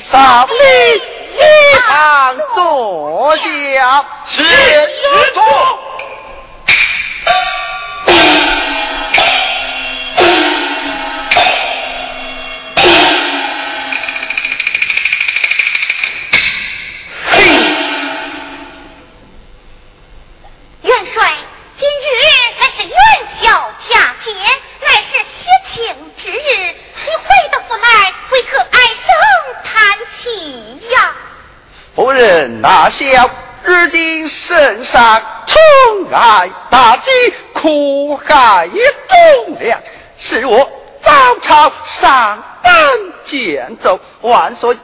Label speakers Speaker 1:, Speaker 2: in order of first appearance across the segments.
Speaker 1: 上你，一旁坐下。是，
Speaker 2: 是。
Speaker 1: 那笑如今身上宠爱大击苦害忠良使我早朝上班剑走万岁不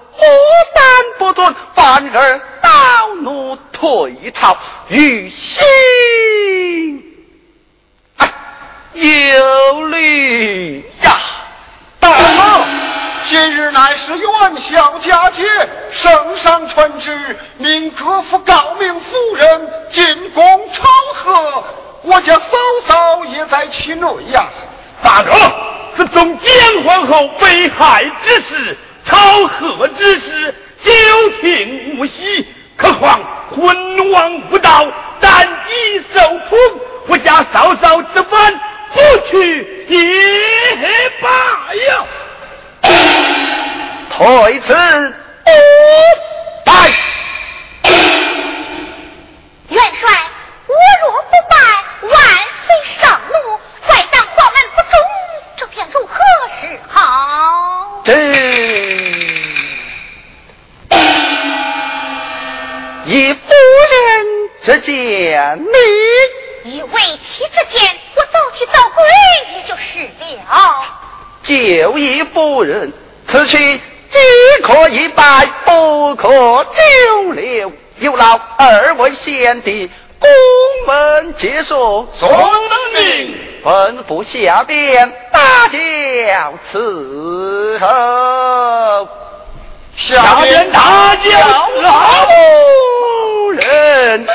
Speaker 1: 但不尊反而道怒退朝于心忧虑呀。
Speaker 3: 今日乃是元宵佳节，圣上传旨，命各府高明夫人进宫朝贺，我家嫂嫂也在其内呀。
Speaker 2: 大哥，是中奸皇后被害之事。朝贺之事，久听无息，何况昏王无道，单机受宠，我家嫂嫂这般不去也罢呀。退
Speaker 1: 此拜。
Speaker 4: 元帅，我若不拜，万岁上怒，再当皇门不忠，这便如何是好？
Speaker 1: 这。以夫人之见，
Speaker 4: 你以为妻之见，我早去早归也就是了。
Speaker 1: 就以夫人此去只可一拜，不可久留。有劳二位贤弟公门结束，遵
Speaker 2: 命，
Speaker 1: 吩咐下边大叫伺候。
Speaker 2: 下边大叫老
Speaker 1: 人。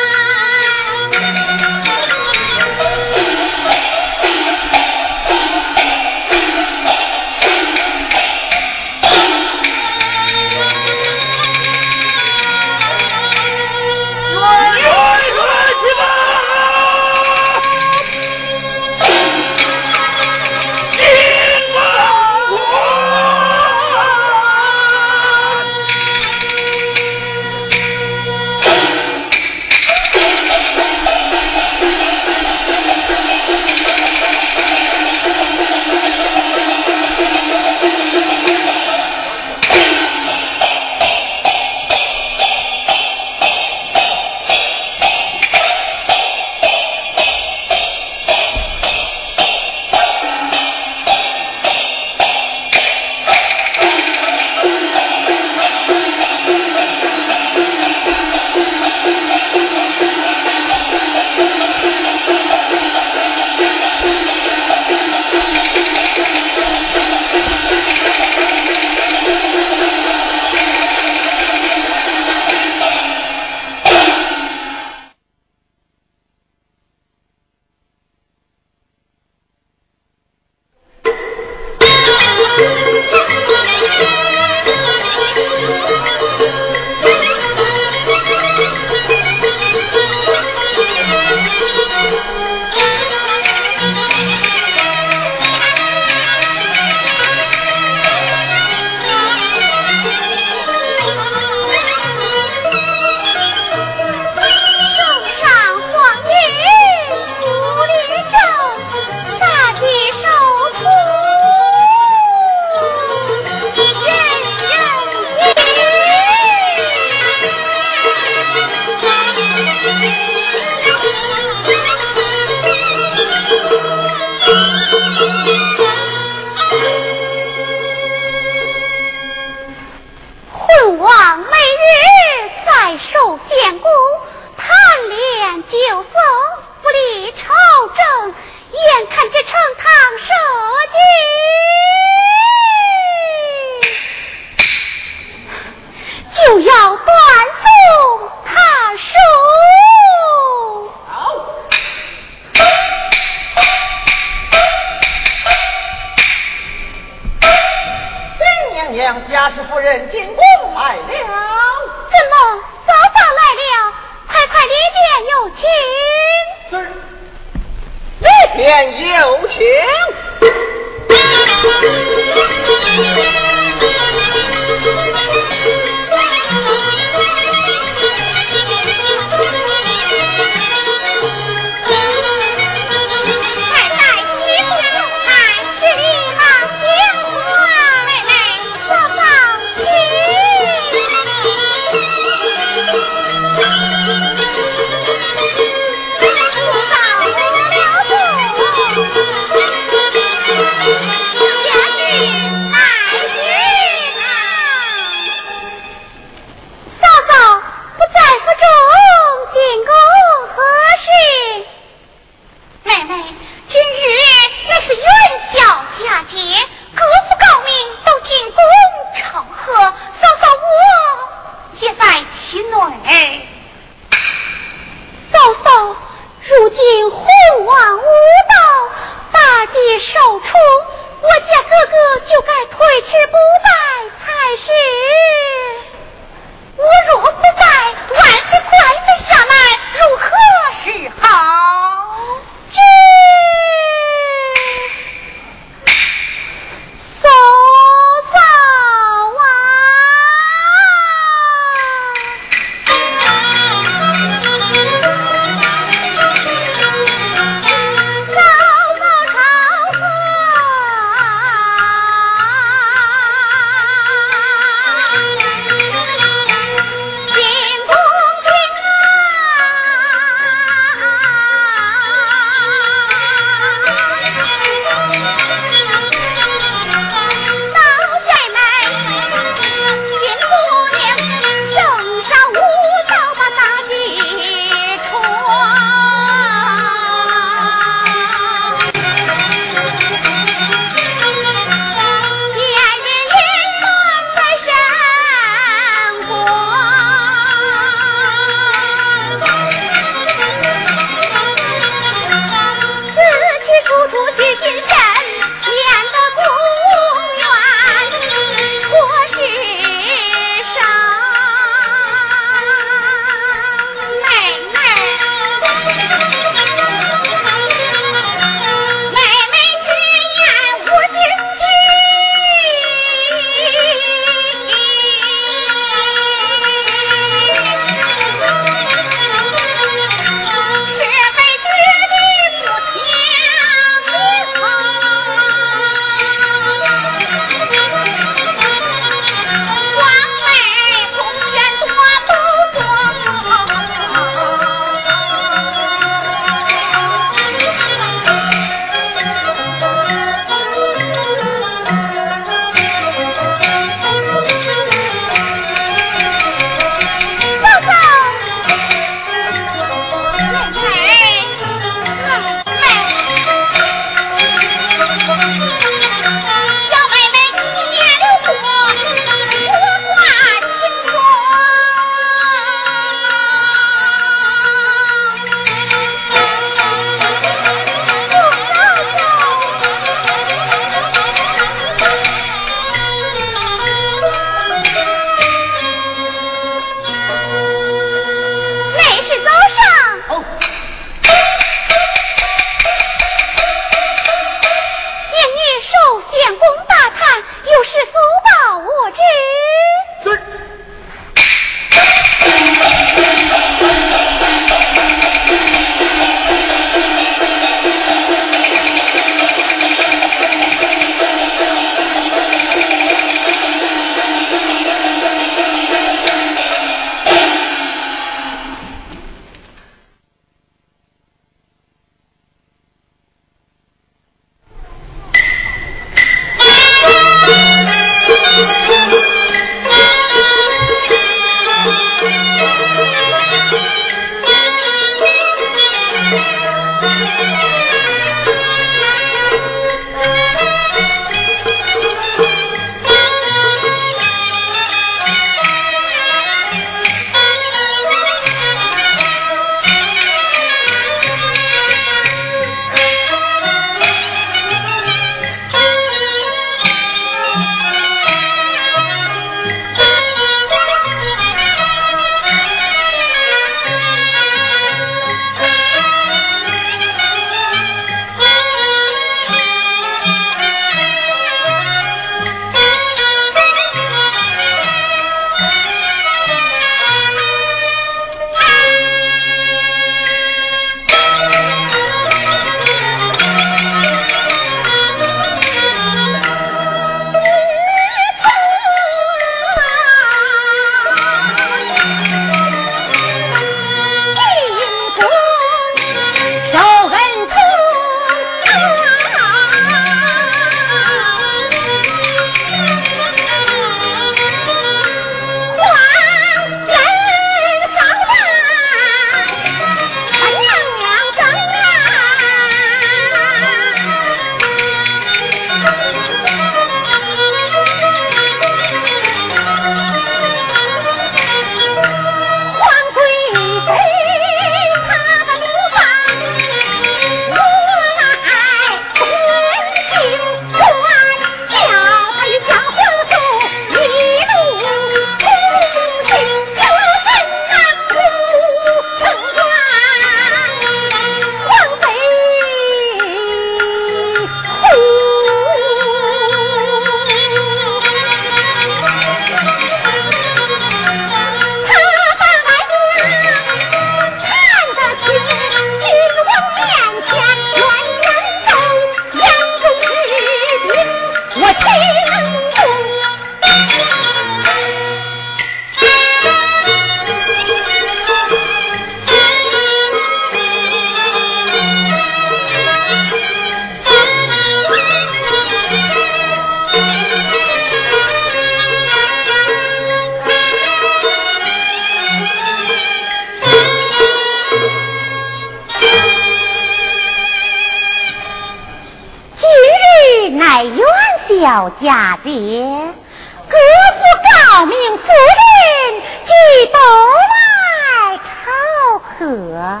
Speaker 5: 朝贺，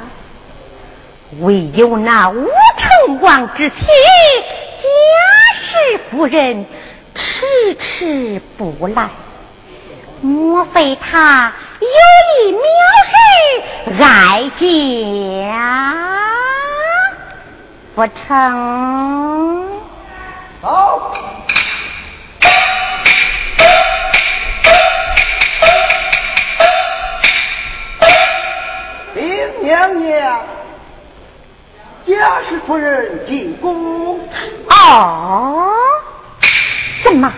Speaker 5: 唯有那武成王之妻贾氏夫人迟迟不来。莫非他有意藐视哀家？不成？
Speaker 1: 好。娘娘，贾氏夫人进宫。
Speaker 5: 哦，怎么？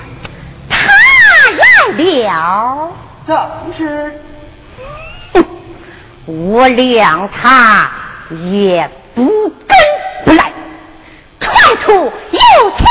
Speaker 5: 了，
Speaker 1: 正是。
Speaker 5: 我谅他也不跟不来，传出有请，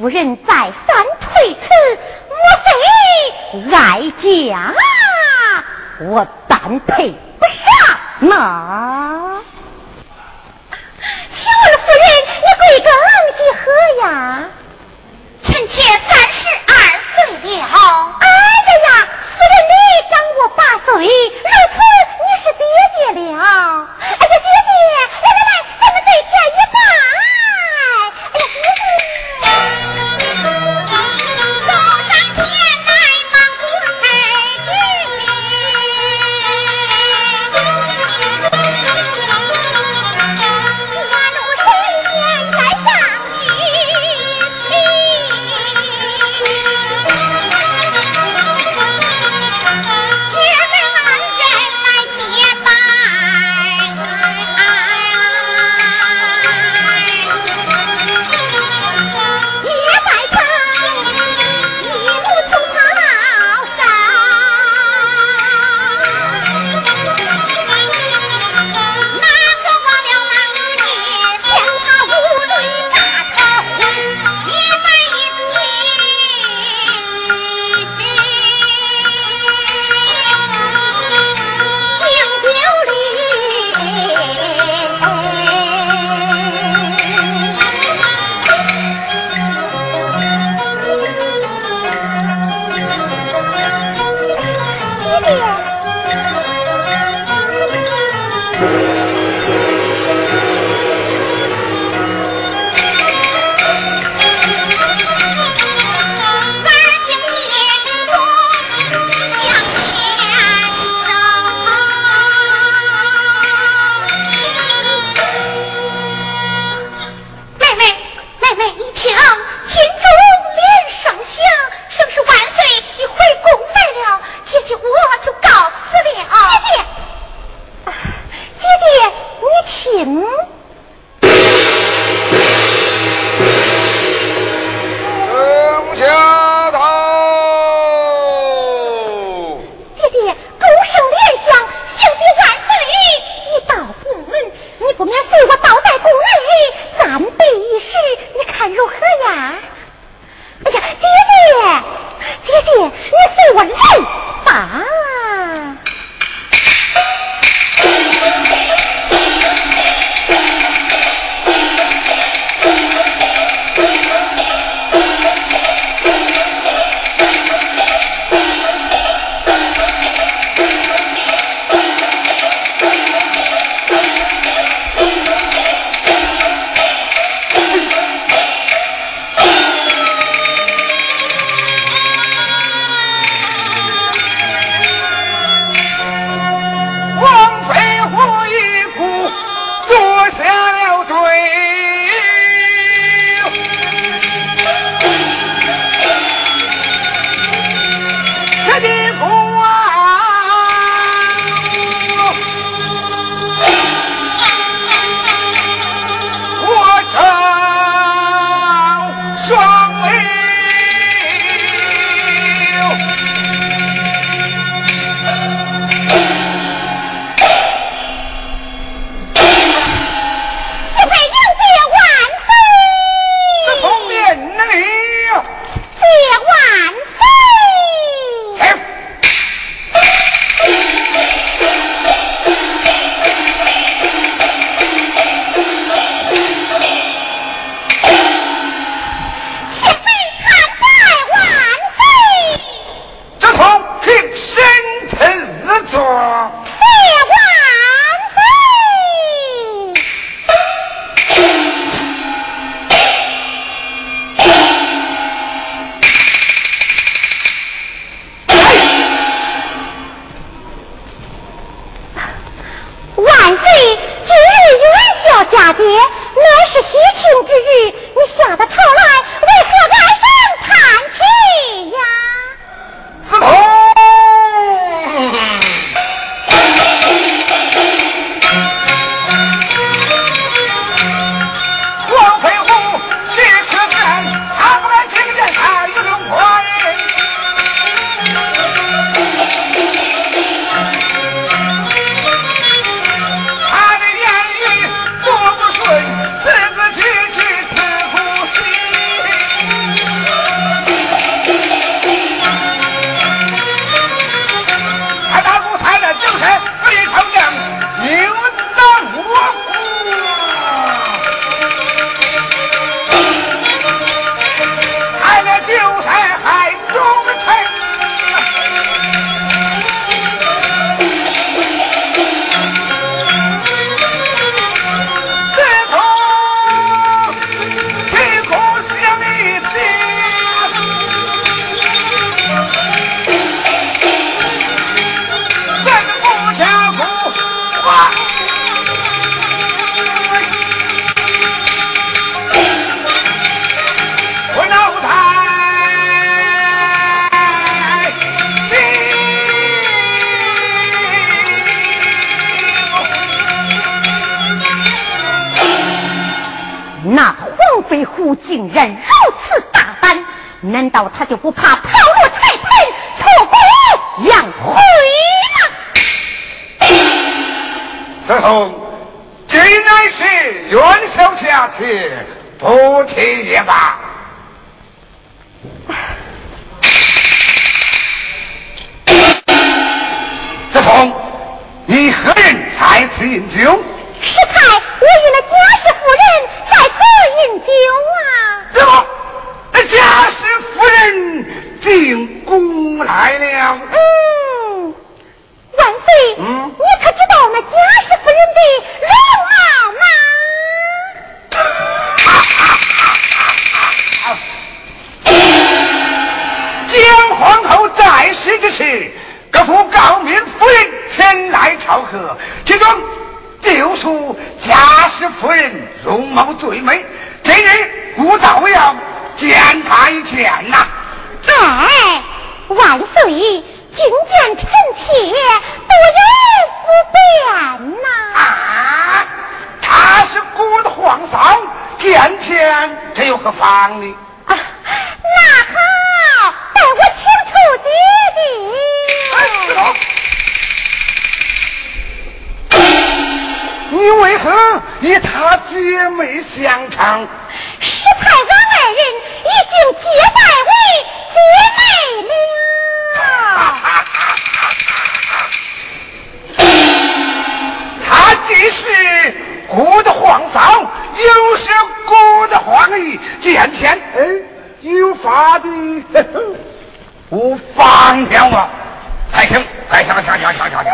Speaker 5: 夫人再三推辞，莫非哀家我般配不上吗？请问夫人，你贵庚几何呀？
Speaker 1: 不放掉我还行还行行行行行行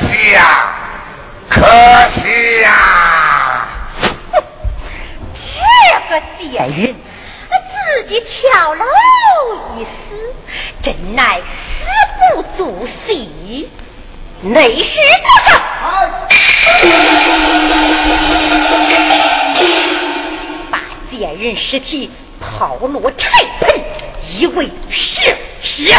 Speaker 1: 是啊可惜呀。
Speaker 5: 这个贱人自己跳楼一死真乃死不足惜。那是多少把贱人尸体抛落柴盆以为是。血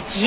Speaker 5: 可知